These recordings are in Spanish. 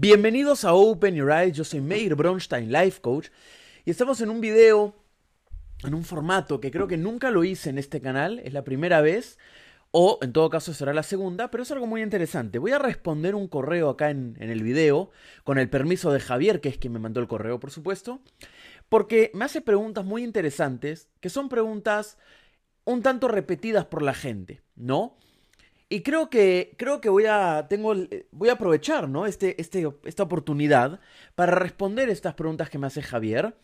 Bienvenidos a Open Your Eyes, yo soy Meir Bronstein, Life Coach, y estamos en un video, en un formato que creo que nunca lo hice en este canal, es la primera vez, o en todo caso será la segunda, pero es algo muy interesante. Voy a responder un correo acá en, en el video, con el permiso de Javier, que es quien me mandó el correo, por supuesto, porque me hace preguntas muy interesantes, que son preguntas un tanto repetidas por la gente, ¿no? Y creo que, creo que voy a, tengo, voy a aprovechar ¿no? este, este, esta oportunidad para responder estas preguntas que me hace Javier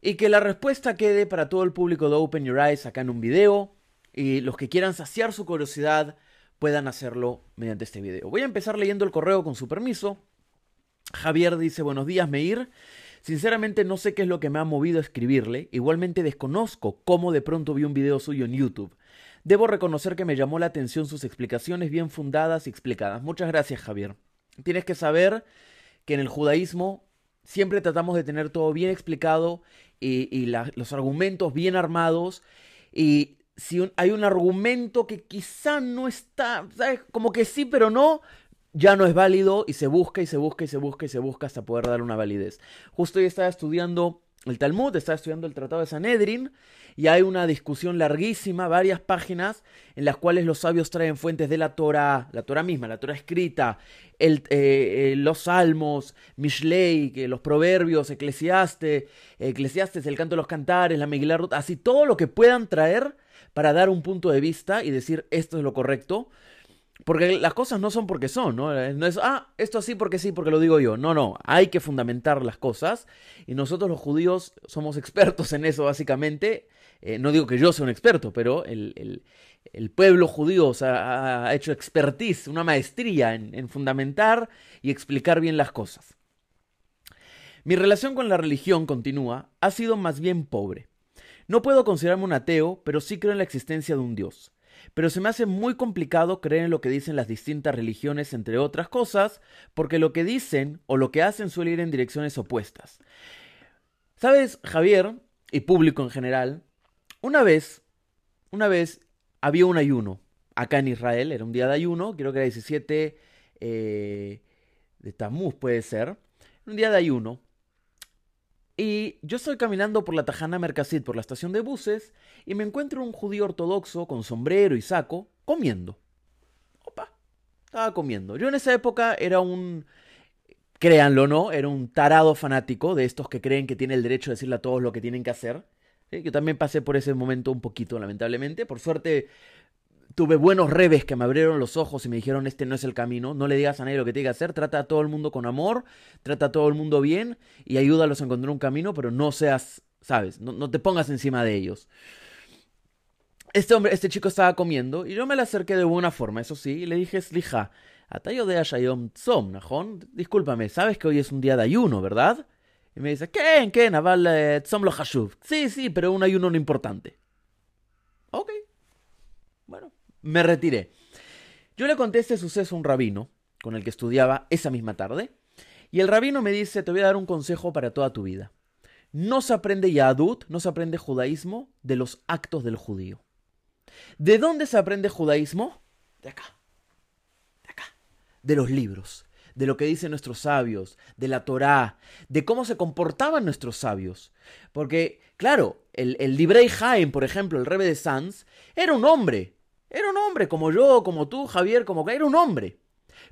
y que la respuesta quede para todo el público de Open Your Eyes acá en un video y los que quieran saciar su curiosidad puedan hacerlo mediante este video. Voy a empezar leyendo el correo con su permiso. Javier dice, buenos días, Meir. Sinceramente no sé qué es lo que me ha movido a escribirle. Igualmente desconozco cómo de pronto vi un video suyo en YouTube. Debo reconocer que me llamó la atención sus explicaciones bien fundadas y explicadas. Muchas gracias, Javier. Tienes que saber que en el judaísmo siempre tratamos de tener todo bien explicado y, los argumentos bien armados. Y si hay un argumento que quizá no está, ¿sabes? Como que sí, pero no, ya no es válido y se busca y se busca y se busca y se busca hasta poder dar una validez. Justo hoy estaba estudiando el Talmud, estaba estudiando el Tratado de Sanedrin y hay una discusión larguísima, varias páginas, en las cuales los sabios traen fuentes de la Torah, la Torah misma, la Torah escrita, el, eh, eh, los Salmos, Mishlei, los Proverbios, Eclesiastes, Eclesiastes, el Canto de los Cantares, la Megillah así todo lo que puedan traer para dar un punto de vista y decir esto es lo correcto. Porque las cosas no son porque son, ¿no? No es, ah, esto así porque sí, porque lo digo yo. No, no, hay que fundamentar las cosas. Y nosotros los judíos somos expertos en eso, básicamente. Eh, no digo que yo sea un experto, pero el, pueblo judío ha hecho expertise, una maestría en, en fundamentar y explicar bien las cosas. Mi relación con la religión, continúa, ha sido más bien pobre. No puedo considerarme un ateo, pero sí creo en la existencia de un Dios. Pero se me hace muy complicado creer en lo que dicen las distintas religiones, entre otras cosas, porque lo que dicen o lo que hacen suele ir en direcciones opuestas. ¿Sabes, Javier, y público en general, una vez, una vez había un ayuno acá en Israel, era un día de ayuno, creo que era 17 eh, de Tammuz puede ser, un día de ayuno. Y yo estoy caminando por la Tajana Mercasit, por la estación de buses, y me encuentro un judío ortodoxo con sombrero y saco comiendo. Opa, estaba comiendo. Yo en esa época era un, créanlo no, era un tarado fanático de estos que creen que tiene el derecho de decirle a todos lo que tienen que hacer. Yo también pasé por ese momento un poquito, lamentablemente. Por suerte, tuve buenos revés que me abrieron los ojos y me dijeron, este no es el camino, no le digas a nadie lo que tiene que hacer, trata a todo el mundo con amor, trata a todo el mundo bien y ayúdalos a encontrar un camino, pero no seas, sabes, no, te pongas encima de ellos. Este hombre, este chico estaba comiendo y yo me le acerqué de buena forma, eso sí, y le dije, Slija, Atayo de Ashayom Tzom, Najón, discúlpame, sabes que hoy es un día de ayuno, ¿verdad? Y me dice, ¿qué? ¿Qué? Naval eh, Tzom lo Hashuv. Sí, sí, pero un ayuno no importante. Ok. Bueno, me retiré. Yo le conté este suceso a un rabino con el que estudiaba esa misma tarde. Y el rabino me dice, te voy a dar un consejo para toda tu vida. No se aprende Yadut, no se aprende judaísmo de los actos del judío. ¿De dónde se aprende judaísmo? De acá. De acá. De los libros de lo que dicen nuestros sabios, de la Torá, de cómo se comportaban nuestros sabios. Porque, claro, el, el Librei Jaim, por ejemplo, el rebe de Sanz, era un hombre. Era un hombre, como yo, como tú, Javier, como que era un hombre.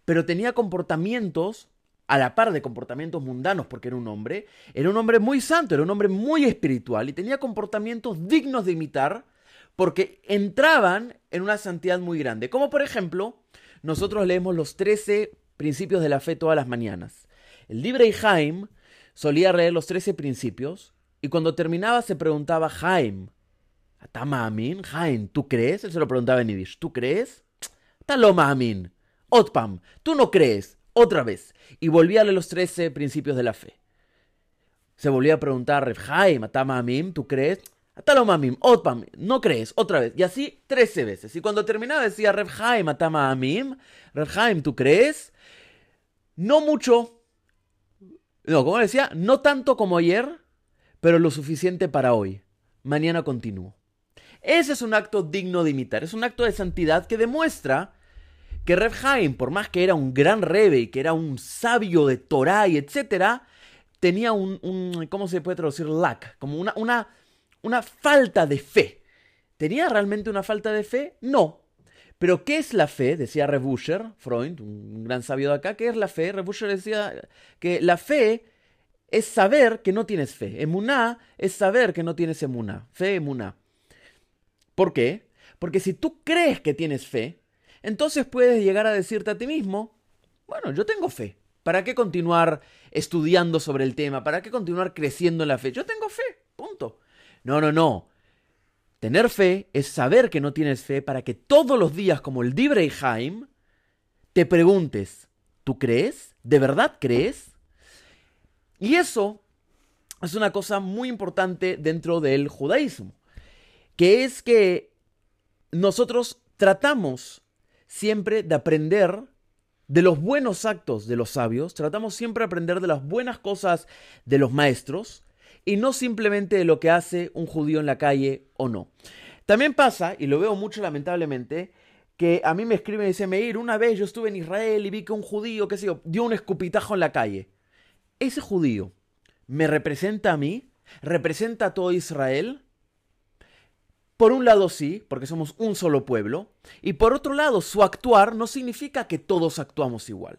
Pero tenía comportamientos, a la par de comportamientos mundanos, porque era un hombre, era un hombre muy santo, era un hombre muy espiritual y tenía comportamientos dignos de imitar, porque entraban en una santidad muy grande. Como por ejemplo, nosotros leemos los 13 principios de la fe todas las mañanas. El libre Jaime solía leer los trece principios y cuando terminaba se preguntaba Jaime, Amin, Jaime, ¿tú crees? Él se lo preguntaba en Yiddish, ¿tú crees? Taloma Amin, Otpam, ¿tú no crees? Otra vez. Y volvía a los trece principios de la fe. Se volvía a preguntar, Jaime, Amin, ¿tú crees? Atalomamim, Otpam, no crees, otra vez. Y así trece veces. Y cuando terminaba decía, Reb Haim, Amim, Reb ¿tú crees? No mucho. No, como decía, no tanto como ayer, pero lo suficiente para hoy. Mañana continúo. Ese es un acto digno de imitar. Es un acto de santidad que demuestra que Reb Haim, por más que era un gran rebe y que era un sabio de Torah y etcétera, tenía un, ¿cómo se puede traducir? Lack, como una, una, una falta de fe. ¿Tenía realmente una falta de fe? No. Pero ¿qué es la fe? Decía Rebuscher, Freund, un gran sabio de acá, ¿qué es la fe? Rebuscher decía que la fe es saber que no tienes fe. Emuná es saber que no tienes emuná. Fe, emuná. ¿Por qué? Porque si tú crees que tienes fe, entonces puedes llegar a decirte a ti mismo, bueno, yo tengo fe. ¿Para qué continuar estudiando sobre el tema? ¿Para qué continuar creciendo en la fe? Yo tengo fe, punto. No, no, no. Tener fe es saber que no tienes fe para que todos los días, como el Dibrei Haim, te preguntes, ¿tú crees? ¿De verdad crees? Y eso es una cosa muy importante dentro del judaísmo, que es que nosotros tratamos siempre de aprender de los buenos actos de los sabios, tratamos siempre de aprender de las buenas cosas de los maestros y no simplemente de lo que hace un judío en la calle o no. También pasa, y lo veo mucho lamentablemente, que a mí me escriben y dicen, Meir, una vez yo estuve en Israel y vi que un judío, qué sé yo, dio un escupitajo en la calle. Ese judío me representa a mí, representa a todo Israel, por un lado sí, porque somos un solo pueblo, y por otro lado su actuar no significa que todos actuamos igual.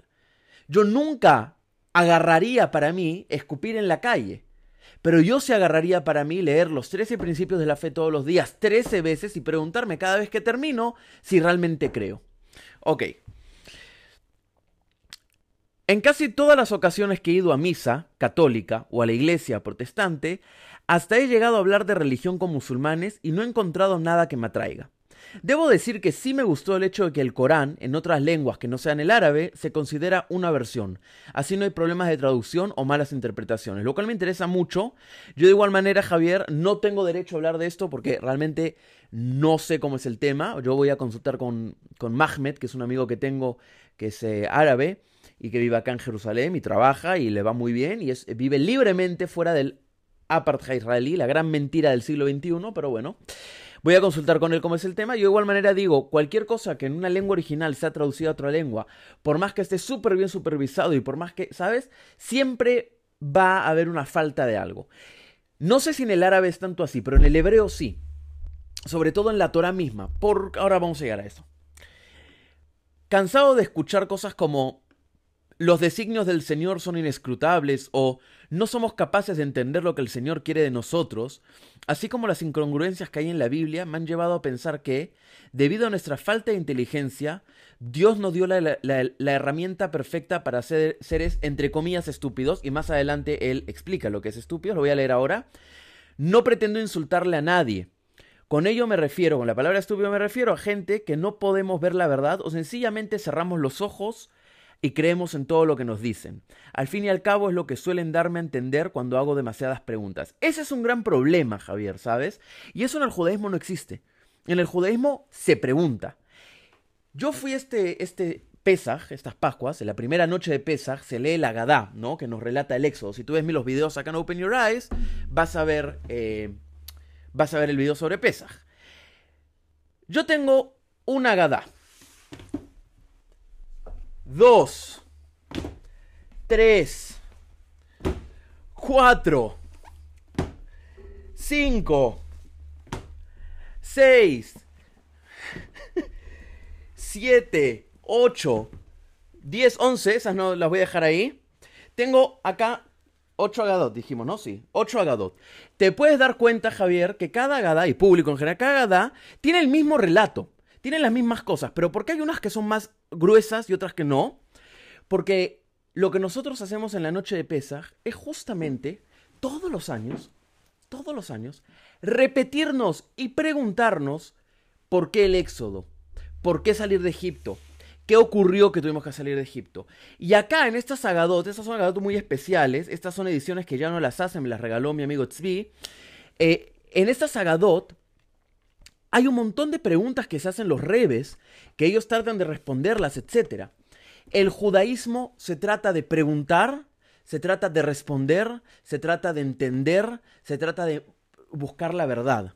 Yo nunca agarraría para mí escupir en la calle, pero yo se agarraría para mí leer los 13 principios de la fe todos los días 13 veces y preguntarme cada vez que termino si realmente creo. Ok. En casi todas las ocasiones que he ido a misa católica o a la iglesia protestante, hasta he llegado a hablar de religión con musulmanes y no he encontrado nada que me atraiga. Debo decir que sí me gustó el hecho de que el Corán, en otras lenguas que no sean el árabe, se considera una versión. Así no hay problemas de traducción o malas interpretaciones, lo cual me interesa mucho. Yo de igual manera, Javier, no tengo derecho a hablar de esto porque realmente no sé cómo es el tema. Yo voy a consultar con, con Mahmed, que es un amigo que tengo que es eh, árabe y que vive acá en Jerusalén y trabaja y le va muy bien y vive libremente fuera del apartheid israelí, la gran mentira del siglo XXI, pero bueno. Voy a consultar con él cómo es el tema. Yo de igual manera digo, cualquier cosa que en una lengua original sea traducida a otra lengua, por más que esté súper bien supervisado y por más que, ¿sabes? Siempre va a haber una falta de algo. No sé si en el árabe es tanto así, pero en el hebreo sí. Sobre todo en la Torah misma. Por... Ahora vamos a llegar a eso. Cansado de escuchar cosas como los designios del Señor son inescrutables o no somos capaces de entender lo que el Señor quiere de nosotros, así como las incongruencias que hay en la Biblia me han llevado a pensar que, debido a nuestra falta de inteligencia, Dios nos dio la, herramienta perfecta para ser seres entre comillas estúpidos, y más adelante Él explica lo que es estúpido, lo voy a leer ahora. No pretendo insultarle a nadie. Con ello me refiero, con la palabra estúpido me refiero a gente que no podemos ver la verdad o sencillamente cerramos los ojos y creemos en todo lo que nos dicen. Al fin y al cabo es lo que suelen darme a entender cuando hago demasiadas preguntas. Ese es un gran problema, Javier, ¿sabes? Y eso en el judaísmo no existe. En el judaísmo se pregunta. Yo fui este, este Pesaj, estas Pascuas, en la primera noche de Pesaj se lee la Gadá, ¿no? Que nos relata el Éxodo. Si tú ves los videos acá en Open Your Eyes, vas a ver, eh, vas a ver el video sobre Pesaj. Yo tengo una Gadá. 2, 3, 4, 5, 6, 7, 8, 10, 11, esas no las voy a dejar ahí. Tengo acá 8 agadot, dijimos, ¿no? Sí, 8 agadot. Te puedes dar cuenta, Javier, que cada agada, y público en general, cada agada tiene el mismo relato tienen las mismas cosas, pero ¿por qué hay unas que son más gruesas y otras que no? Porque lo que nosotros hacemos en la noche de Pesaj es justamente todos los años, todos los años, repetirnos y preguntarnos por qué el éxodo, por qué salir de Egipto, qué ocurrió que tuvimos que salir de Egipto. Y acá en estas Agadot, estas son Agadot muy especiales, estas son ediciones que ya no las hacen, me las regaló mi amigo Tzvi. Eh, en estas Agadot hay un montón de preguntas que se hacen los rebes, que ellos tratan de responderlas, etc. El judaísmo se trata de preguntar, se trata de responder, se trata de entender, se trata de buscar la verdad.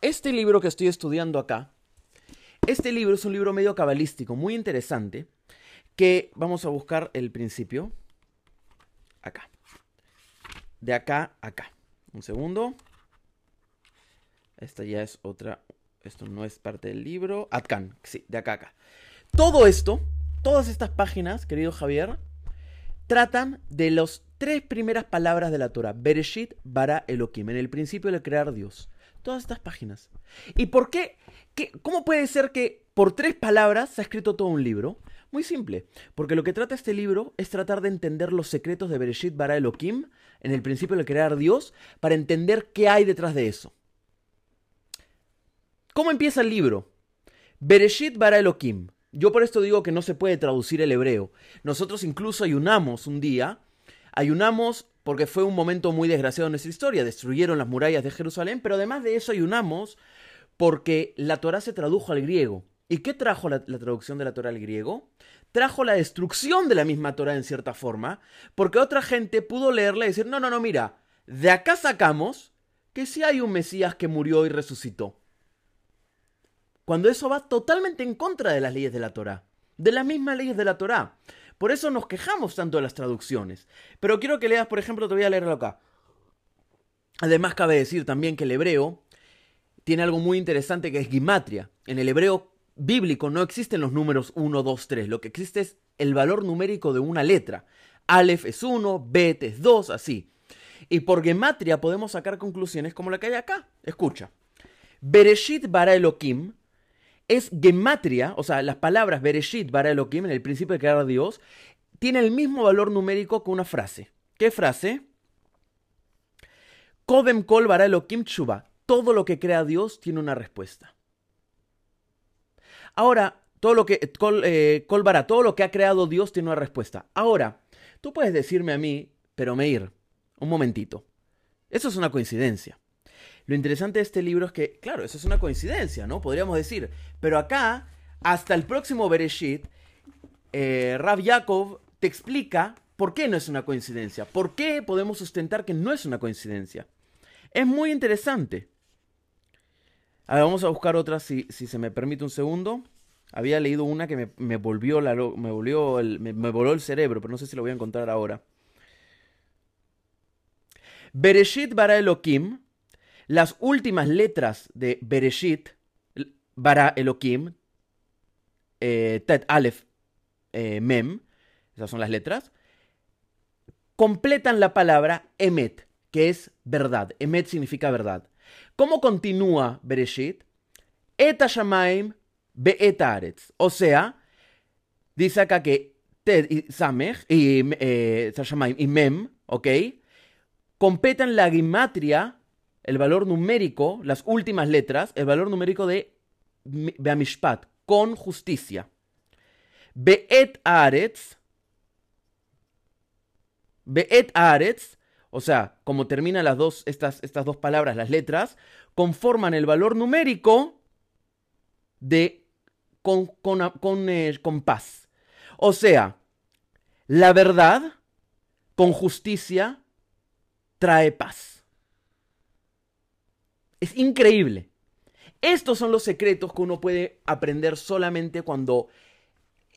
Este libro que estoy estudiando acá Este libro es un libro medio cabalístico, muy interesante, que vamos a buscar el principio. Acá. De acá a acá. Un segundo. Esta ya es otra. Esto no es parte del libro. Atkan, sí, de acá acá. Todo esto, todas estas páginas, querido Javier, tratan de las tres primeras palabras de la Torah. Bereshit, bara, Elohim. En el principio de crear Dios. Todas estas páginas. ¿Y por qué? qué? ¿Cómo puede ser que por tres palabras se ha escrito todo un libro? Muy simple, porque lo que trata este libro es tratar de entender los secretos de Bereshit bara Elohim, en el principio de crear Dios, para entender qué hay detrás de eso. ¿Cómo empieza el libro? Bereshit bara Elohim. Yo por esto digo que no se puede traducir el hebreo. Nosotros incluso ayunamos un día, ayunamos porque fue un momento muy desgraciado en nuestra historia, destruyeron las murallas de Jerusalén, pero además de eso ayunamos porque la Torah se tradujo al griego. ¿Y qué trajo la, traducción de la Torah al griego? Trajo la destrucción de la misma Torah en cierta forma, porque otra gente pudo leerla y decir, no, no, no, mira, de acá sacamos que sí hay un Mesías que murió y resucitó. Cuando eso va totalmente en contra de las leyes de la Torah, de las mismas leyes de la Torah. Por eso nos quejamos tanto de las traducciones. Pero quiero que leas, por ejemplo, te voy a leerlo acá. Además, cabe decir también que el hebreo tiene algo muy interesante que es gimatria. En el hebreo bíblico no existen los números 1, 2, 3. Lo que existe es el valor numérico de una letra. Aleph es 1, Bet es 2, así. Y por gematria podemos sacar conclusiones como la que hay acá. Escucha. Bereshit bara Elohim es gematria, o sea, las palabras Bereshit bara Elohim, en el principio de crear a Dios, tiene el mismo valor numérico que una frase. ¿Qué frase? Kodem kol bara Elohim. Todo lo que crea Dios tiene una respuesta. Ahora, todo lo que, eh, todo lo que ha creado Dios tiene una respuesta. Ahora, tú puedes decirme a mí, pero Meir, un momentito. Eso es una coincidencia. Lo interesante de este libro es que, claro, eso es una coincidencia, ¿no? Podríamos decir. Pero acá, hasta el próximo Bereshit, eh, Rav Yaakov te explica por qué no es una coincidencia. ¿Por qué podemos sustentar que no es una coincidencia? Es muy interesante. A ver, vamos a buscar otra si, si se me permite un segundo. Había leído una que me, volvió la me volvió el, me, voló el cerebro, pero no sé si lo voy a encontrar ahora. Bereshit bara Elohim, las últimas letras de Bereshit bara Elohim, eh, Tet Aleph eh, Mem, esas son las letras, completan la palabra Emet, que es verdad. Emet significa verdad. ¿Cómo continúa Bereshit? Eta Shamaim O sea, dice acá que Ted y Samech y eh, y Mem, ¿ok? Completan la gimatria, el valor numérico, las últimas letras, el valor numérico de Beamishpat, con justicia. Be'et Aretz, Be'et Aretz o sea, como terminan las dos, estas, estas dos palabras, las letras, conforman el valor numérico de con, con, eh, con paz. O sea, la verdad con justicia trae paz. Es increíble. Estos son los secretos que uno puede aprender solamente cuando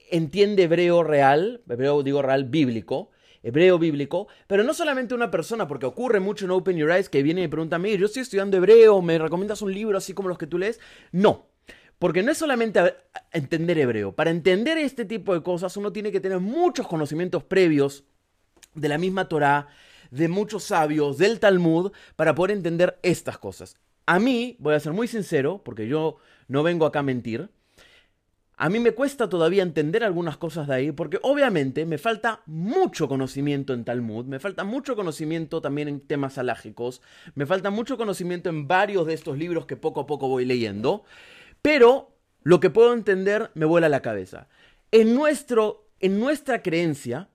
entiende hebreo real, hebreo digo real bíblico, hebreo bíblico, pero no solamente una persona, porque ocurre mucho en Open Your Eyes que viene y me pregunta, mí, yo estoy estudiando hebreo, ¿me recomiendas un libro así como los que tú lees? No, porque no es solamente entender hebreo. Para entender este tipo de cosas uno tiene que tener muchos conocimientos previos de la misma Torah, de muchos sabios, del Talmud, para poder entender estas cosas. A mí, voy a ser muy sincero, porque yo no vengo acá a mentir, a mí me cuesta todavía entender algunas cosas de ahí porque obviamente me falta mucho conocimiento en Talmud, me falta mucho conocimiento también en temas alágicos, me falta mucho conocimiento en varios de estos libros que poco a poco voy leyendo, pero lo que puedo entender me vuela la cabeza. En, nuestro, en nuestra creencia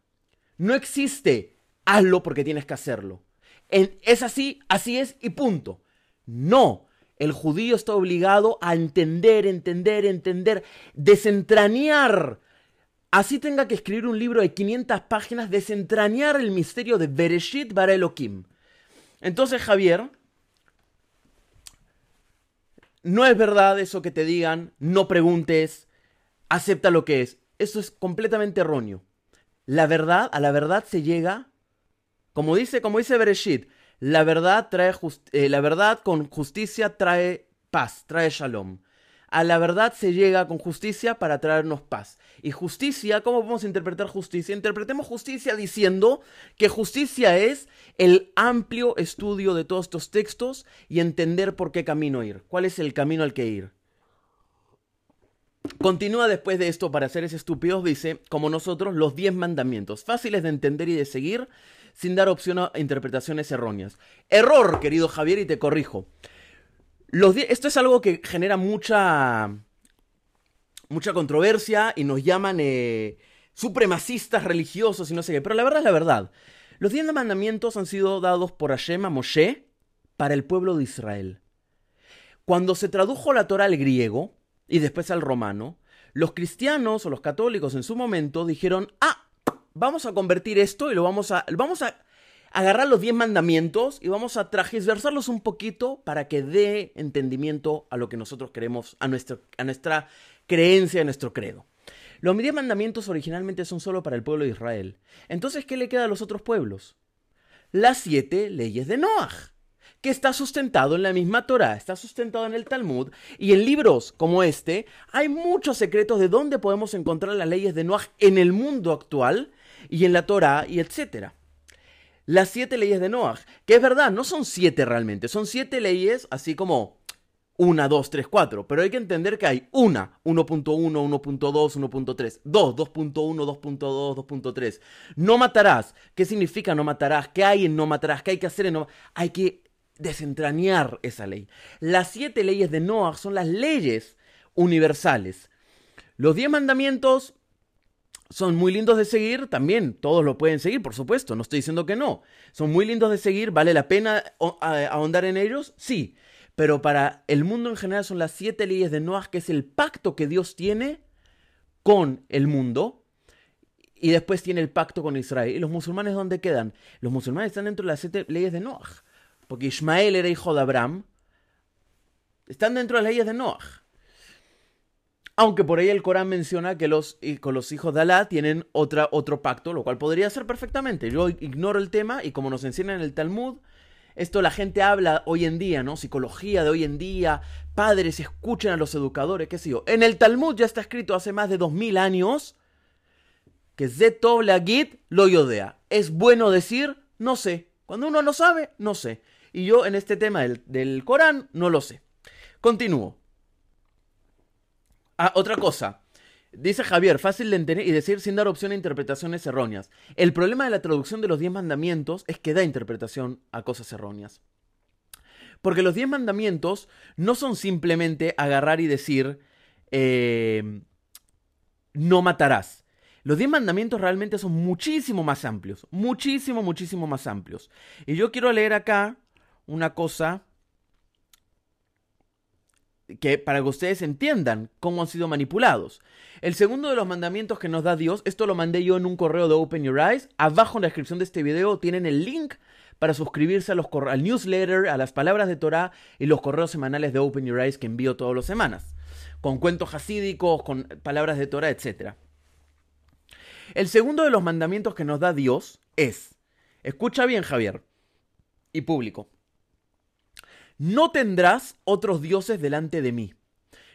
no existe hazlo porque tienes que hacerlo. es así, así es y punto. No, el judío está obligado a entender, entender, entender, desentrañar. Así tenga que escribir un libro de 500 páginas, desentrañar el misterio de Bereshit bara Elohim. Entonces, Javier, no es verdad eso que te digan, no preguntes, acepta lo que es. Eso es completamente erróneo. La verdad, a la verdad se llega, como dice, como dice Bereshit, la verdad trae eh, la verdad con justicia trae paz, trae shalom. A la verdad se llega con justicia para traernos paz. Y justicia, ¿cómo podemos interpretar justicia? Interpretemos justicia diciendo que justicia es el amplio estudio de todos estos textos y entender por qué camino ir, cuál es el camino al que ir. Continúa después de esto para seres estúpidos, dice, como nosotros, los diez mandamientos, fáciles de entender y de seguir, sin dar opción a interpretaciones erróneas. Error, querido Javier, y te corrijo. Esto es algo que genera mucha, mucha controversia y nos llaman eh, supremacistas religiosos y no sé qué, pero la verdad es la verdad. Los diez mandamientos han sido dados por Hashem a Moshe para el pueblo de Israel. Cuando se tradujo la Torah al griego, y después al romano, los cristianos o los católicos en su momento dijeron, ah, vamos a convertir esto y lo vamos a, vamos a agarrar los diez mandamientos y vamos a transversarlos un poquito para que dé entendimiento a lo que nosotros queremos, a, nuestra, a nuestra creencia, a nuestro credo. Los diez mandamientos originalmente son solo para el pueblo de Israel. Entonces, ¿qué le queda a los otros pueblos? Las siete leyes de Noah que está sustentado en la misma Torah, está sustentado en el Talmud, y en libros como este hay muchos secretos de dónde podemos encontrar las leyes de Noah en el mundo actual y en la Torah y etcétera. Las siete leyes de Noah, que es verdad, no son siete realmente, son siete leyes así como una, dos, tres, cuatro, pero hay que entender que hay una, 1.1, 1.2, 1.3, 2, 2.1, 2.2, 2.3. No matarás. ¿Qué significa no matarás? ¿Qué hay en no matarás? ¿Qué hay que hacer en no Hay que desentrañar esa ley. Las siete leyes de Noah son las leyes universales. Los diez mandamientos son muy lindos de seguir, también todos lo pueden seguir, por supuesto, no estoy diciendo que no. Son muy lindos de seguir, ¿vale la pena ahondar en ellos? Sí, pero para el mundo en general son las siete leyes de Noah, que es el pacto que Dios tiene con el mundo, y después tiene el pacto con Israel. ¿Y los musulmanes dónde quedan? Los musulmanes están dentro de las siete leyes de Noah porque Ismael era hijo de Abraham, están dentro de las leyes de Noah. Aunque por ahí el Corán menciona que los, con los hijos de Alá tienen otra, otro pacto, lo cual podría ser perfectamente. Yo ignoro el tema y como nos enseñan en el Talmud, esto la gente habla hoy en día, ¿no? Psicología de hoy en día, padres escuchen a los educadores, qué sé yo. En el Talmud ya está escrito hace más de dos mil años que Zetov la Git lo yodea. ¿Es bueno decir? No sé. Cuando uno no sabe, no sé. Y yo en este tema del, Corán no lo sé. Continúo. Ah, otra cosa. Dice Javier, fácil de entender y decir sin dar opción a interpretaciones erróneas. El problema de la traducción de los diez mandamientos es que da interpretación a cosas erróneas. Porque los diez mandamientos no son simplemente agarrar y decir eh, no matarás. Los diez mandamientos realmente son muchísimo más amplios, muchísimo, muchísimo más amplios. Y yo quiero leer acá una cosa que para que ustedes entiendan cómo han sido manipulados. El segundo de los mandamientos que nos da Dios, esto lo mandé yo en un correo de Open Your Eyes. Abajo en la descripción de este video tienen el link para suscribirse a los al newsletter, a las palabras de Torah y los correos semanales de Open Your Eyes que envío todas las semanas. Con cuentos hasídicos, con palabras de Torah, etc. El segundo de los mandamientos que nos da Dios es, escucha bien Javier y público, no tendrás otros dioses delante de mí.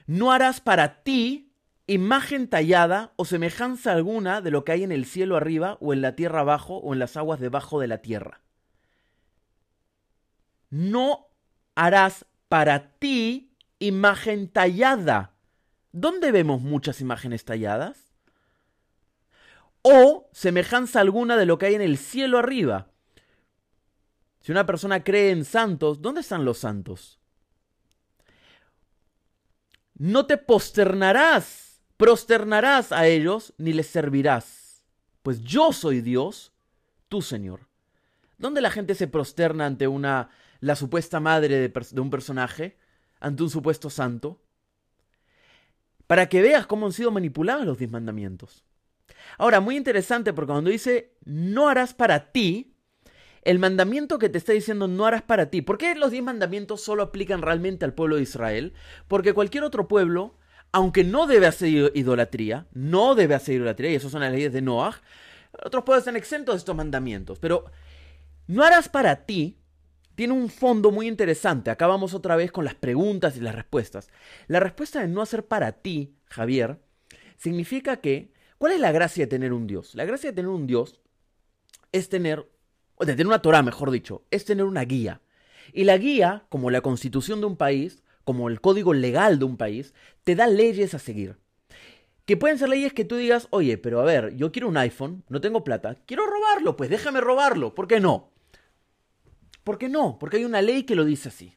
No harás para ti imagen tallada o semejanza alguna de lo que hay en el cielo arriba o en la tierra abajo o en las aguas debajo de la tierra. No harás para ti imagen tallada. ¿Dónde vemos muchas imágenes talladas? O semejanza alguna de lo que hay en el cielo arriba si una persona cree en santos, ¿dónde están los santos? No te posternarás, prosternarás a ellos, ni les servirás, pues yo soy Dios, tu Señor. ¿Dónde la gente se prosterna ante una la supuesta madre de, de un personaje, ante un supuesto santo? Para que veas cómo han sido manipulados los diez mandamientos. Ahora, muy interesante porque cuando dice no harás para ti, el mandamiento que te está diciendo no harás para ti. ¿Por qué los diez mandamientos solo aplican realmente al pueblo de Israel? Porque cualquier otro pueblo, aunque no debe hacer idolatría, no debe hacer idolatría, y eso son las leyes de Noah, otros pueblos están exentos de estos mandamientos. Pero no harás para ti tiene un fondo muy interesante. Acá vamos otra vez con las preguntas y las respuestas. La respuesta de no hacer para ti, Javier, significa que, ¿cuál es la gracia de tener un Dios? La gracia de tener un Dios es tener, de tener una Torah, mejor dicho, es tener una guía. Y la guía, como la constitución de un país, como el código legal de un país, te da leyes a seguir. Que pueden ser leyes que tú digas, oye, pero a ver, yo quiero un iPhone, no tengo plata, quiero robarlo, pues déjame robarlo, ¿por qué no? ¿Por qué no? Porque hay una ley que lo dice así.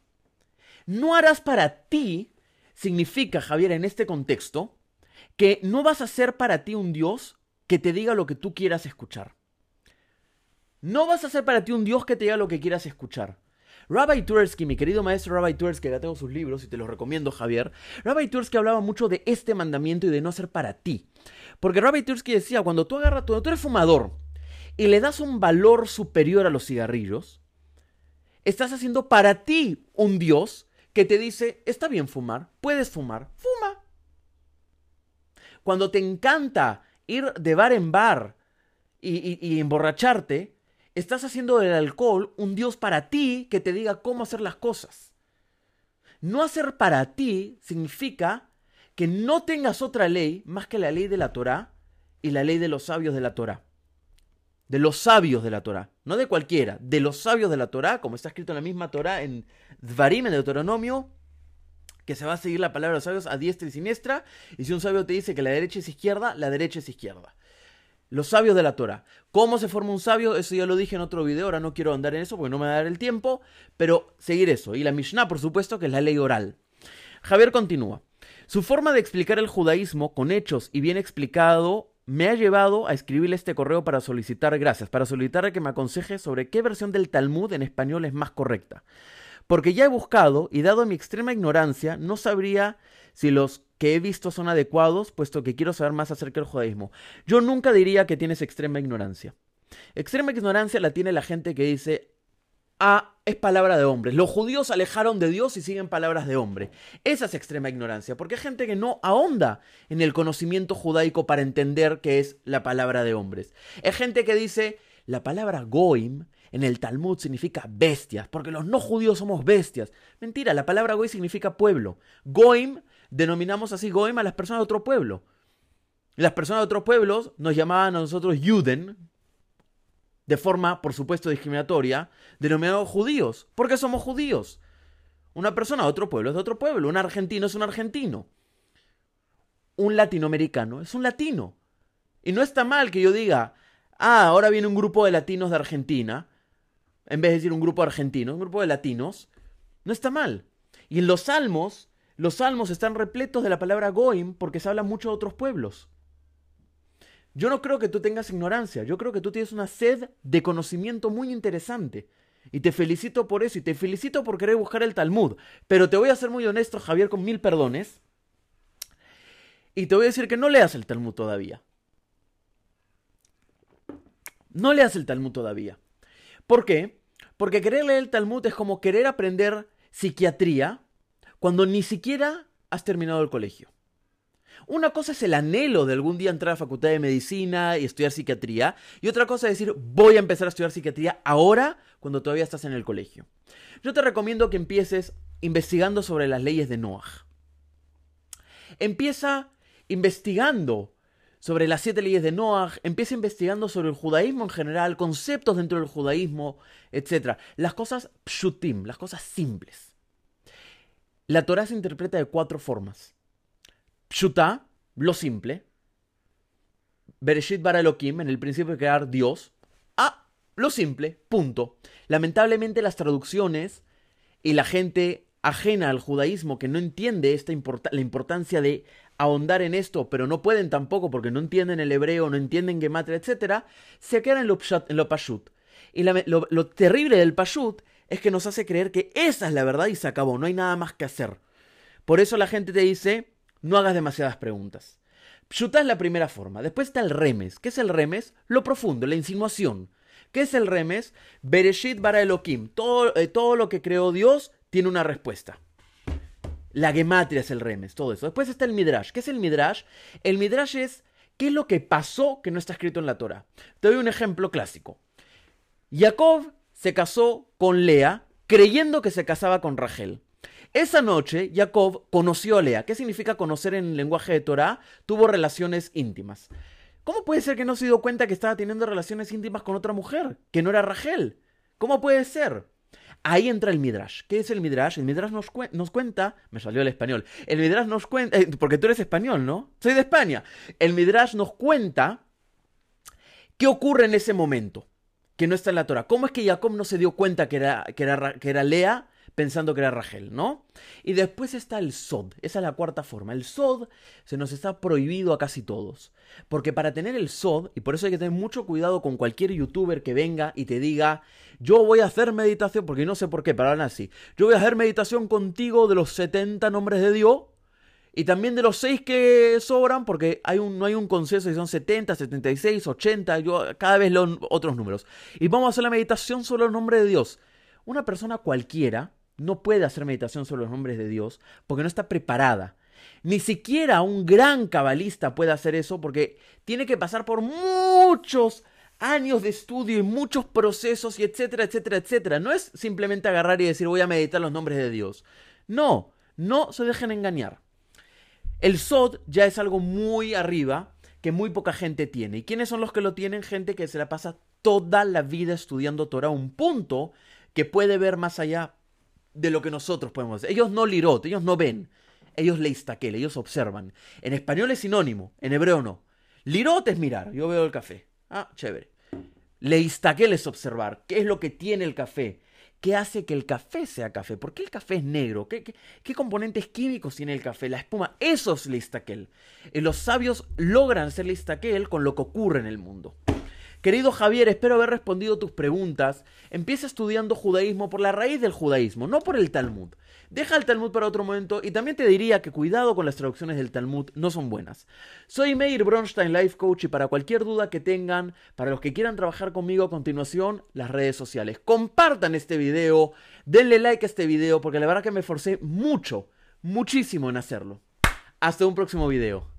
No harás para ti significa, Javier, en este contexto, que no vas a ser para ti un Dios que te diga lo que tú quieras escuchar. No vas a ser para ti un Dios que te diga lo que quieras escuchar. Rabbi Tursky, mi querido maestro Rabbi Tursky, ya tengo sus libros y te los recomiendo, Javier. Rabbi Tursky hablaba mucho de este mandamiento y de no ser para ti. Porque Rabbi Tursky decía, cuando tú agarras, cuando tú eres fumador y le das un valor superior a los cigarrillos, estás haciendo para ti un Dios que te dice, está bien fumar, puedes fumar, fuma. Cuando te encanta ir de bar en bar y, emborracharte, estás haciendo del alcohol un Dios para ti que te diga cómo hacer las cosas. No hacer para ti significa que no tengas otra ley más que la ley de la Torah y la ley de los sabios de la Torah de los sabios de la Torá, no de cualquiera, de los sabios de la Torá, como está escrito en la misma Torá en Dvarim, en Deuteronomio, que se va a seguir la palabra de los sabios a diestra y siniestra, y si un sabio te dice que la derecha es izquierda, la derecha es izquierda. Los sabios de la Torah. ¿Cómo se forma un sabio? Eso ya lo dije en otro video, ahora no quiero andar en eso porque no me va a dar el tiempo, pero seguir eso. Y la Mishnah, por supuesto, que es la ley oral. Javier continúa. Su forma de explicar el judaísmo con hechos y bien explicado me ha llevado a escribirle este correo para solicitar gracias, para solicitarle que me aconseje sobre qué versión del Talmud en español es más correcta. Porque ya he buscado y dado mi extrema ignorancia, no sabría si los que he visto son adecuados, puesto que quiero saber más acerca del judaísmo. Yo nunca diría que tienes extrema ignorancia. Extrema ignorancia la tiene la gente que dice, ah, es palabra de hombres. Los judíos alejaron de Dios y siguen palabras de hombre. Esa es extrema ignorancia, porque hay gente que no ahonda en el conocimiento judaico para entender qué es la palabra de hombres. Hay gente que dice, la palabra goim en el Talmud significa bestias, porque los no judíos somos bestias. Mentira, la palabra goim significa pueblo. Goim, denominamos así goim a las personas de otro pueblo. Las personas de otros pueblos nos llamaban a nosotros Juden, de forma, por supuesto, discriminatoria, denominados judíos. porque somos judíos? Una persona de otro pueblo es de otro pueblo. Un argentino es un argentino. Un latinoamericano es un latino. Y no está mal que yo diga, ah, ahora viene un grupo de latinos de Argentina, en vez de decir un grupo argentino, un grupo de latinos. No está mal. Y en los salmos, los salmos están repletos de la palabra goim porque se habla mucho de otros pueblos. Yo no creo que tú tengas ignorancia, yo creo que tú tienes una sed de conocimiento muy interesante. Y te felicito por eso, y te felicito por querer buscar el Talmud. Pero te voy a ser muy honesto, Javier, con mil perdones. Y te voy a decir que no leas el Talmud todavía. No leas el Talmud todavía. ¿Por qué? Porque querer leer el Talmud es como querer aprender psiquiatría cuando ni siquiera has terminado el colegio. Una cosa es el anhelo de algún día entrar a la facultad de medicina y estudiar psiquiatría, y otra cosa es decir, voy a empezar a estudiar psiquiatría ahora, cuando todavía estás en el colegio. Yo te recomiendo que empieces investigando sobre las leyes de Noah. Empieza investigando sobre las siete leyes de Noah, empieza investigando sobre el judaísmo en general, conceptos dentro del judaísmo, etc. Las cosas pshutim, las cosas simples. La Torah se interpreta de cuatro formas. Pshuta, lo simple. Bereshit bara Elohim, en el principio de crear Dios. Ah, lo simple, punto. Lamentablemente las traducciones y la gente ajena al judaísmo que no entiende esta la importancia de ahondar en esto, pero no pueden tampoco porque no entienden el hebreo, no entienden gematria, etc., se quedan en lo, en lo pashut. Y lo, lo, terrible del pashut es que nos hace creer que esa es la verdad y se acabó, no hay nada más que hacer. Por eso la gente te dice, no hagas demasiadas preguntas. Pshuta es la primera forma. Después está el remes. ¿Qué es el remes? Lo profundo, la insinuación. ¿Qué es el remes? Bereshit bara Elohim. Todo, eh, todo lo que creó Dios tiene una respuesta. La gematria es el remes, todo eso. Después está el midrash. ¿Qué es el midrash? El midrash es qué es lo que pasó que no está escrito en la Torah. Te doy un ejemplo clásico. Jacob se casó con Lea creyendo que se casaba con Rachel. Esa noche, Jacob conoció a Lea. ¿Qué significa conocer en el lenguaje de Torah? Tuvo relaciones íntimas. ¿Cómo puede ser que no se dio cuenta que estaba teniendo relaciones íntimas con otra mujer? Que no era Rachel. ¿Cómo puede ser? Ahí entra el Midrash. ¿Qué es el Midrash? El Midrash nos, cuenta. Me salió el español. El Midrash nos cuenta. Eh, porque tú eres español, ¿no? Soy de España. El Midrash nos cuenta qué ocurre en ese momento que no está en la Torah. ¿Cómo es que Jacob no se dio cuenta que era, que era, que era Lea pensando que era Rachel, ¿no? Y después está el Sod, esa es la cuarta forma. El Sod se nos está prohibido a casi todos. Porque para tener el Sod, y por eso hay que tener mucho cuidado con cualquier youtuber que venga y te diga, yo voy a hacer meditación, porque no sé por qué, pero hablan así, yo voy a hacer meditación contigo de los 70 nombres de Dios. Y también de los 6 que sobran, porque hay un, no hay un consenso si son 70, 76, 80, yo cada vez leo otros números. Y vamos a hacer la meditación sobre el nombre de Dios. Una persona cualquiera no puede hacer meditación sobre los nombres de Dios porque no está preparada. Ni siquiera un gran cabalista puede hacer eso porque tiene que pasar por muchos años de estudio y muchos procesos y etcétera, etcétera, etcétera. No es simplemente agarrar y decir voy a meditar los nombres de Dios. No, no se dejen engañar. El SOD ya es algo muy arriba que muy poca gente tiene. ¿Y quiénes son los que lo tienen? Gente que se la pasa toda la vida estudiando Torah, un punto que puede ver más allá de lo que nosotros podemos hacer. Ellos no lirot, ellos no ven. Ellos leistaquel, ellos observan. En español es sinónimo, en hebreo no. Lirot es mirar, yo veo el café. Ah, chévere. Leistaquel es observar. ¿Qué es lo que tiene el café? ¿Qué hace que el café sea café? ¿Por qué el café es negro? ¿Qué, qué, componentes químicos tiene el café? La espuma. Eso es leistaquel. Y los sabios logran ser leistaquel con lo que ocurre en el mundo. Querido Javier, espero haber respondido tus preguntas. Empieza estudiando judaísmo por la raíz del judaísmo, no por el Talmud. Deja el Talmud para otro momento y también te diría que cuidado con las traducciones del Talmud, no son buenas. Soy Meir Bronstein, Life Coach, y para cualquier duda que tengan, para los que quieran trabajar conmigo a continuación, las redes sociales. Compartan este video, denle like a este video, porque la verdad que me esforcé mucho, muchísimo en hacerlo. Hasta un próximo video.